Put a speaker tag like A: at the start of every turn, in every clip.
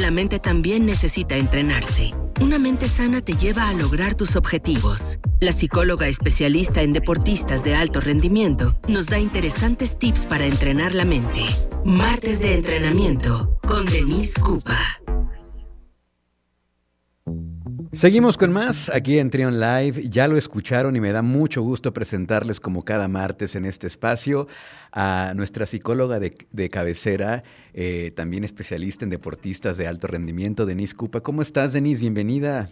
A: la mente también necesita entrenarse. Una mente sana te lleva a lograr tus objetivos. La psicóloga especialista en deportistas de alto rendimiento nos da interesantes tips para entrenar la mente. Martes de entrenamiento con Denise Cupa.
B: Seguimos con más aquí en Trion Live. Ya lo escucharon y me da mucho gusto presentarles como cada martes en este espacio a nuestra psicóloga de, cabecera, eh, también especialista en deportistas de alto rendimiento, Denise Cupa. ¿Cómo estás, Denise? Bienvenida.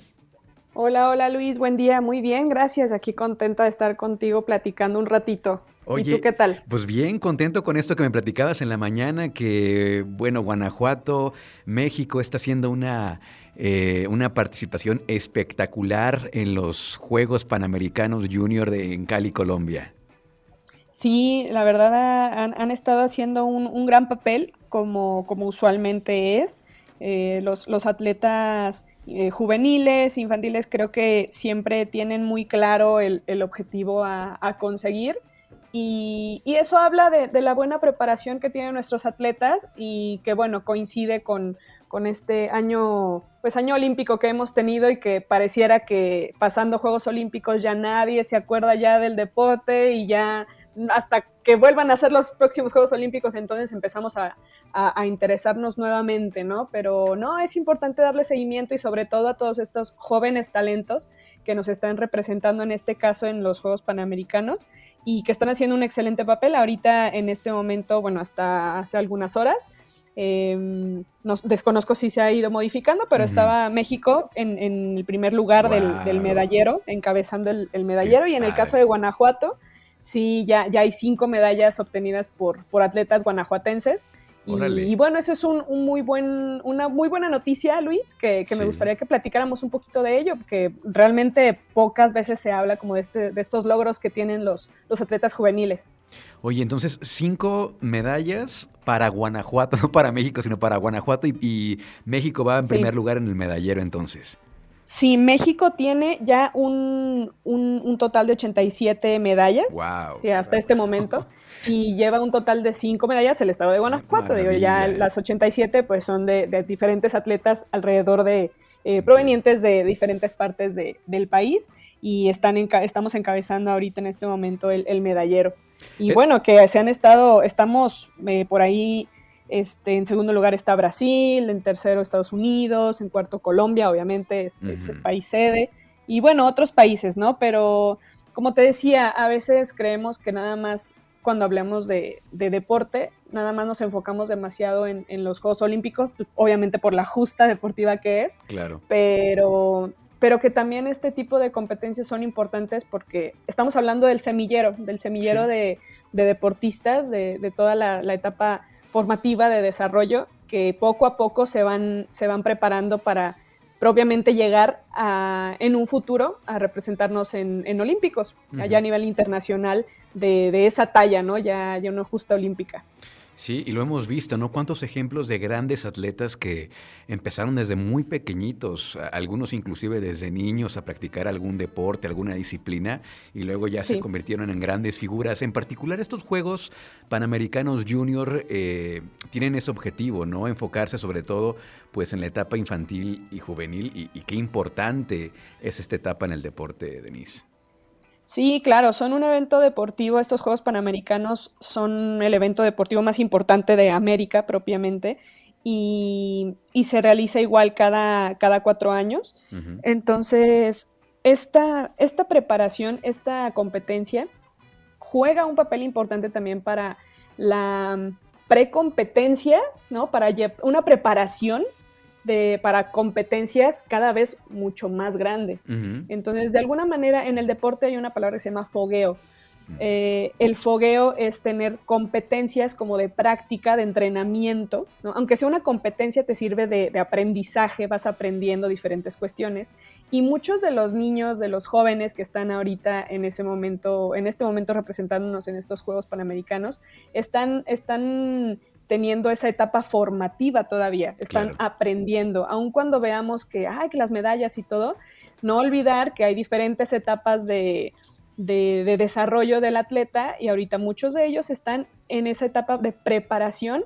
C: Hola, hola Luis, buen día, muy bien, gracias. Aquí contenta de estar contigo platicando un ratito.
B: Oye, ¿Y tú qué tal? Pues bien, contento con esto que me platicabas en la mañana, que bueno, Guanajuato, México está haciendo una eh, una participación espectacular en los Juegos Panamericanos Junior de, en Cali, Colombia.
C: Sí, la verdad han, estado haciendo un, gran papel como, como usualmente es. Eh, los, los, atletas eh, juveniles, infantiles, creo que siempre tienen muy claro el, objetivo a, conseguir. Y, eso habla de, de, la buena preparación que tienen nuestros atletas y que, bueno, coincide con, con este año, pues año olímpico que hemos tenido y que pareciera que pasando Juegos Olímpicos ya nadie se acuerda ya del deporte y ya hasta que vuelvan a ser los próximos Juegos Olímpicos, entonces empezamos a, interesarnos nuevamente, ¿no? Pero no, es importante darle seguimiento y sobre todo a todos estos jóvenes talentos que nos están representando en este caso en los Juegos Panamericanos y que están haciendo un excelente papel ahorita en este momento, bueno, hasta hace algunas horas eh, desconozco si se ha ido modificando, pero estaba México en, el primer lugar del, medallero, encabezando el, medallero. y en el caso de Guanajuato, sí, ya, ya hay cinco medallas obtenidas por, por atletas guanajuatenses. Y, bueno, eso es un, muy buen, una muy buena noticia, Luis, que, me gustaría que platicáramos un poquito de ello, porque realmente pocas veces se habla como de, este, de estos logros que tienen los, los atletas juveniles.
B: Oye, entonces, cinco medallas para Guanajuato, no para México, sino para Guanajuato, y, México va en primer lugar en el medallero entonces.
C: Sí, México tiene ya un, un, total de 87 medallas wow, hasta este momento y lleva un total de 5 medallas el estado de Guanajuato. Digo, ya las 87 pues son de, diferentes atletas alrededor de, eh, provenientes de diferentes partes del país y están estamos encabezando ahorita en este momento el, medallero. Y eh, bueno, que se han estado, estamos eh, por ahí este, en segundo lugar está Brasil, en tercero Estados Unidos, en cuarto Colombia, obviamente es, el país sede, y bueno, otros países, ¿no? Pero como te decía, a veces creemos que nada más cuando hablemos de, deporte, nada más nos enfocamos demasiado en, los Juegos Olímpicos, pues, obviamente por la justa deportiva que es.
B: Claro.
C: Pero, pero que también este tipo de competencias son importantes porque estamos hablando del semillero, del semillero de, deportistas, de, toda la, etapa formativa de desarrollo que poco a poco se van, se van preparando para propiamente llegar a, en un futuro a representarnos en, en Olímpicos, allá a nivel internacional de, de, esa talla, ¿no? Ya, ya una justa olímpica.
B: Sí, y lo hemos visto, ¿no? Cuántos ejemplos de grandes atletas que empezaron desde muy pequeñitos, algunos inclusive desde niños a practicar algún deporte, alguna disciplina, y luego ya se convirtieron en grandes figuras. En particular, estos Juegos Panamericanos Junior eh, tienen ese objetivo, ¿no? Enfocarse sobre todo pues en la etapa infantil y juvenil, y, y qué importante es esta etapa en el deporte, Denise.
C: Sí, claro, son un evento deportivo. Estos Juegos Panamericanos son el evento deportivo más importante de América propiamente y, se realiza igual cada, cada cuatro años. Entonces, esta, esta preparación, esta competencia juega un papel importante también para la precompetencia, ¿no? Para una preparación para competencias cada vez mucho más grandes. Entonces, de alguna manera, en el deporte hay una palabra que se llama fogueo. Eh, el fogueo es tener competencias como de práctica, de entrenamiento, aunque sea una competencia te sirve de, de, aprendizaje, vas aprendiendo diferentes cuestiones y muchos de los niños, de los jóvenes que están ahorita en ese momento, en este momento representándonos en estos Juegos Panamericanos, están, están teniendo esa etapa formativa todavía, están aprendiendo, aun cuando veamos que, hay que las medallas y todo, no olvidar que hay diferentes etapas de, de, desarrollo del atleta y ahorita muchos de ellos están en esa etapa de preparación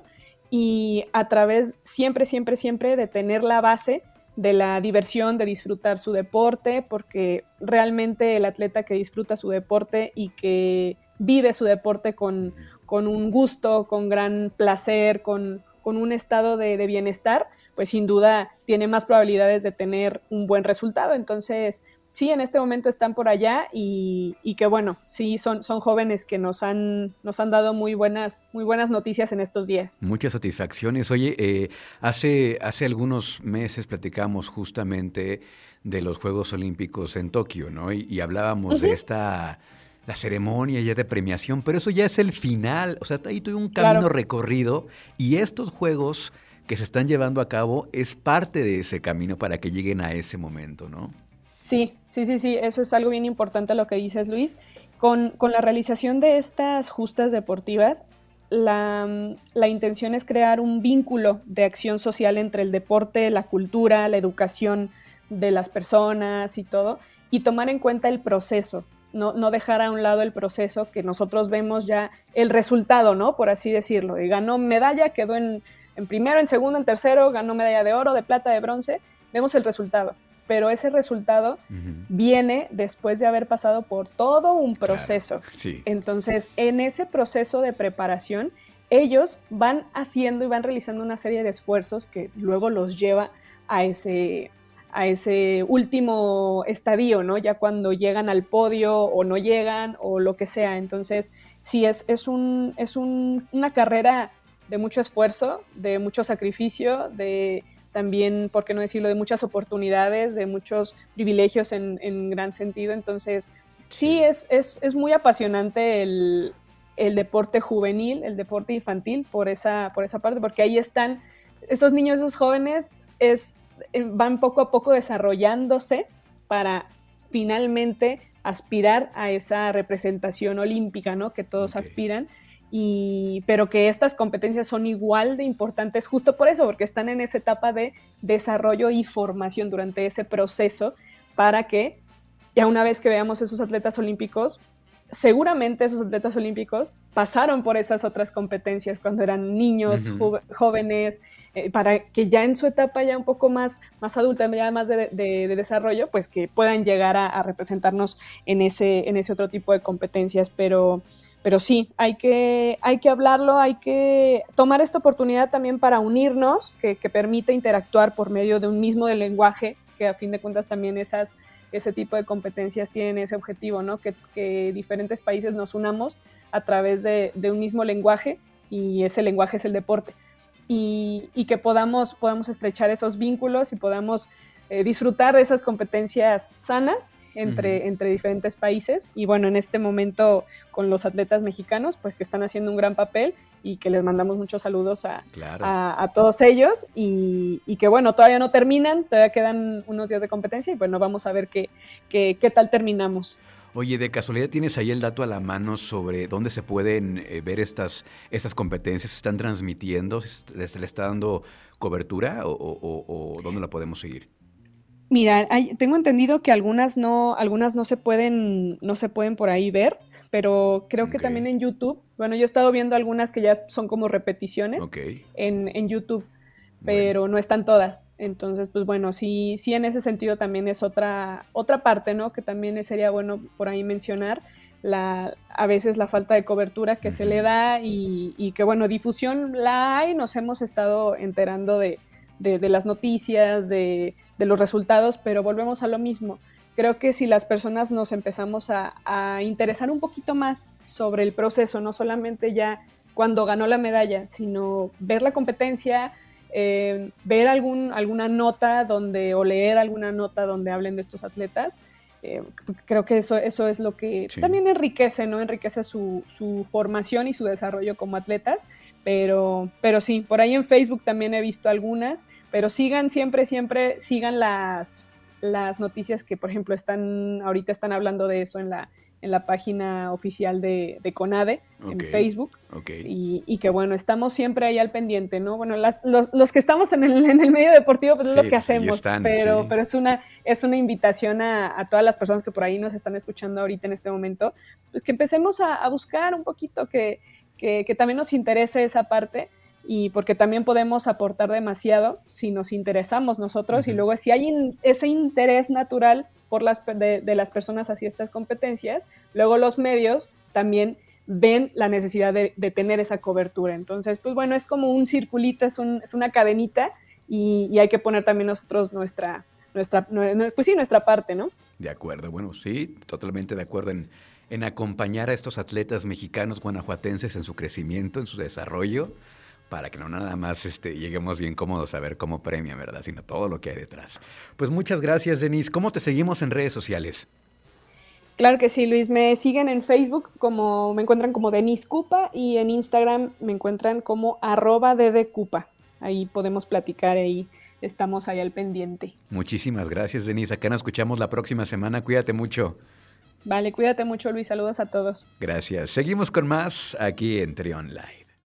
C: y a través siempre, siempre, siempre de tener la base de la diversión, de disfrutar su deporte, porque realmente el atleta que disfruta su deporte y que vive su deporte con, con un gusto, con gran placer, con, con un estado de, de, bienestar, pues sin duda tiene más probabilidades de tener un buen resultado. Entonces, sí, en este momento están por allá y, y, que bueno, sí, son, son jóvenes que nos han, nos han dado muy buenas, muy buenas noticias en estos días.
B: Muchas satisfacciones. Oye, eh, hace, hace algunos meses platicamos justamente de los Juegos Olímpicos en Tokio, ¿no? Y, y hablábamos uh -huh. de esta la ceremonia ya de premiación, pero eso ya es el final, o sea, ahí tuve un camino claro. recorrido y estos juegos que se están llevando a cabo es parte de ese camino para que lleguen a ese momento, ¿no?
C: Sí, sí, sí, sí, eso es algo bien importante lo que dices, Luis. Con, con la realización de estas justas deportivas, la, la, intención es crear un vínculo de acción social entre el deporte, la cultura, la educación de las personas y todo, y tomar en cuenta el proceso, no, no, dejar a un lado el proceso que nosotros vemos ya el resultado, ¿no? Por así decirlo. Y ganó medalla, quedó en, en primero, en segundo, en tercero, ganó medalla de oro, de plata, de bronce. Vemos el resultado pero ese resultado uh -huh. viene después de haber pasado por todo un proceso.
B: Claro, sí.
C: Entonces, en ese proceso de preparación, ellos van haciendo y van realizando una serie de esfuerzos que luego los lleva a ese, a ese último estadio, ¿no? Ya cuando llegan al podio o no llegan o lo que sea. Entonces, sí, es, es, un, es un, una carrera de mucho esfuerzo, de mucho sacrificio, de también, por qué no decirlo, de muchas oportunidades, de muchos privilegios en, en gran sentido. Entonces, sí, es, es, es muy apasionante el, el, deporte juvenil, el deporte infantil, por esa, por esa parte, porque ahí están esos niños, esos jóvenes, es, van poco a poco desarrollándose para finalmente aspirar a esa representación olímpica, ¿no? Que todos okay. aspiran y, pero que estas competencias son igual de importantes justo por eso, porque están en esa etapa de desarrollo y formación durante ese proceso para que ya una vez que veamos esos atletas olímpicos, seguramente esos atletas olímpicos pasaron por esas otras competencias cuando eran niños, uh -huh. jóvenes, eh, para que ya en su etapa ya un poco más, más adulta, ya más de, de, de desarrollo, pues que puedan llegar a, a, representarnos en ese, en ese otro tipo de competencias. Pero, pero sí, hay que, hay que hablarlo, hay que tomar esta oportunidad también para unirnos, que, que permite interactuar por medio de un mismo lenguaje, que a fin de cuentas también esas ese tipo de competencias tienen ese objetivo, ¿no? Que, que diferentes países nos unamos a través de, de, un mismo lenguaje y ese lenguaje es el deporte. Y, y que podamos, podamos estrechar esos vínculos y podamos eh, disfrutar de esas competencias sanas entre, uh -huh. entre diferentes países. Y bueno, en este momento con los atletas mexicanos, pues que están haciendo un gran papel y que les mandamos muchos saludos a, claro. a, a todos ellos y, y, que bueno, todavía no terminan, todavía quedan unos días de competencia y bueno, vamos a ver qué, qué, qué tal terminamos.
B: Oye, de casualidad tienes ahí el dato a la mano sobre dónde se pueden eh, ver estas, estas competencias, ¿se están transmitiendo? ¿Se le está dando cobertura o, o, o dónde la podemos seguir?
C: Mira, hay, tengo entendido que algunas no, algunas no se pueden, no se pueden por ahí ver, pero creo okay. que también en YouTube, bueno, yo he estado viendo algunas que ya son como repeticiones
B: okay.
C: en, en, YouTube, pero bueno. no están todas. Entonces, pues bueno, sí, sí en ese sentido también es otra, otra parte, ¿no? Que también sería bueno por ahí mencionar. La, a veces la falta de cobertura que uh -huh. se le da y, y, que bueno, difusión la hay, nos hemos estado enterando de, de, de las noticias, de, de los resultados, pero volvemos a lo mismo. Creo que si las personas nos empezamos a, a, interesar un poquito más sobre el proceso, no solamente ya cuando ganó la medalla, sino ver la competencia, eh, ver algún, alguna nota donde, o leer alguna nota donde hablen de estos atletas, eh, creo que eso, eso es lo que sí. también enriquece, ¿no? Enriquece su, su, formación y su desarrollo como atletas, pero, pero sí, por ahí en Facebook también he visto algunas, pero sigan siempre, siempre, sigan las, las noticias que, por ejemplo, están, ahorita están hablando de eso en la, en la página oficial de, de CONADE, okay. en Facebook.
B: Okay.
C: Y, y, que bueno, estamos siempre ahí al pendiente, ¿no? Bueno, las, los, los, que estamos en el, en el, medio deportivo, pues es lo que hacemos, están, pero, sí. pero es, una, es una invitación a, a, todas las personas que por ahí nos están escuchando ahorita en este momento, pues que empecemos a, a buscar un poquito, que, que, que, también nos interese esa parte y porque también podemos aportar demasiado si nos interesamos nosotros y luego si hay ese interés natural por las, de, las personas hacia estas competencias, luego los medios también ven la necesidad de, tener esa cobertura. Entonces, pues bueno, es como un circulito, es, una cadenita y, hay que poner también nosotros nuestra, nuestra, pues sí, nuestra parte, ¿no?
B: De acuerdo, bueno, sí, totalmente de acuerdo en, en acompañar a estos atletas mexicanos guanajuatenses en su crecimiento, en su desarrollo para que no nada más este, lleguemos bien cómodos a ver cómo premia, ¿verdad? Sino todo lo que hay detrás. Pues muchas gracias, Denise. ¿Cómo te seguimos en redes sociales?
C: Claro que sí, Luis. Me siguen en Facebook como me encuentran como Denise Cupa y en Instagram me encuentran como arroba Cupa. Ahí podemos platicar y estamos ahí al pendiente.
B: Muchísimas gracias, Denise. Acá nos escuchamos la próxima semana. Cuídate mucho.
C: Vale, cuídate mucho, Luis. Saludos a todos.
B: Gracias. Seguimos con más aquí en Trion Live.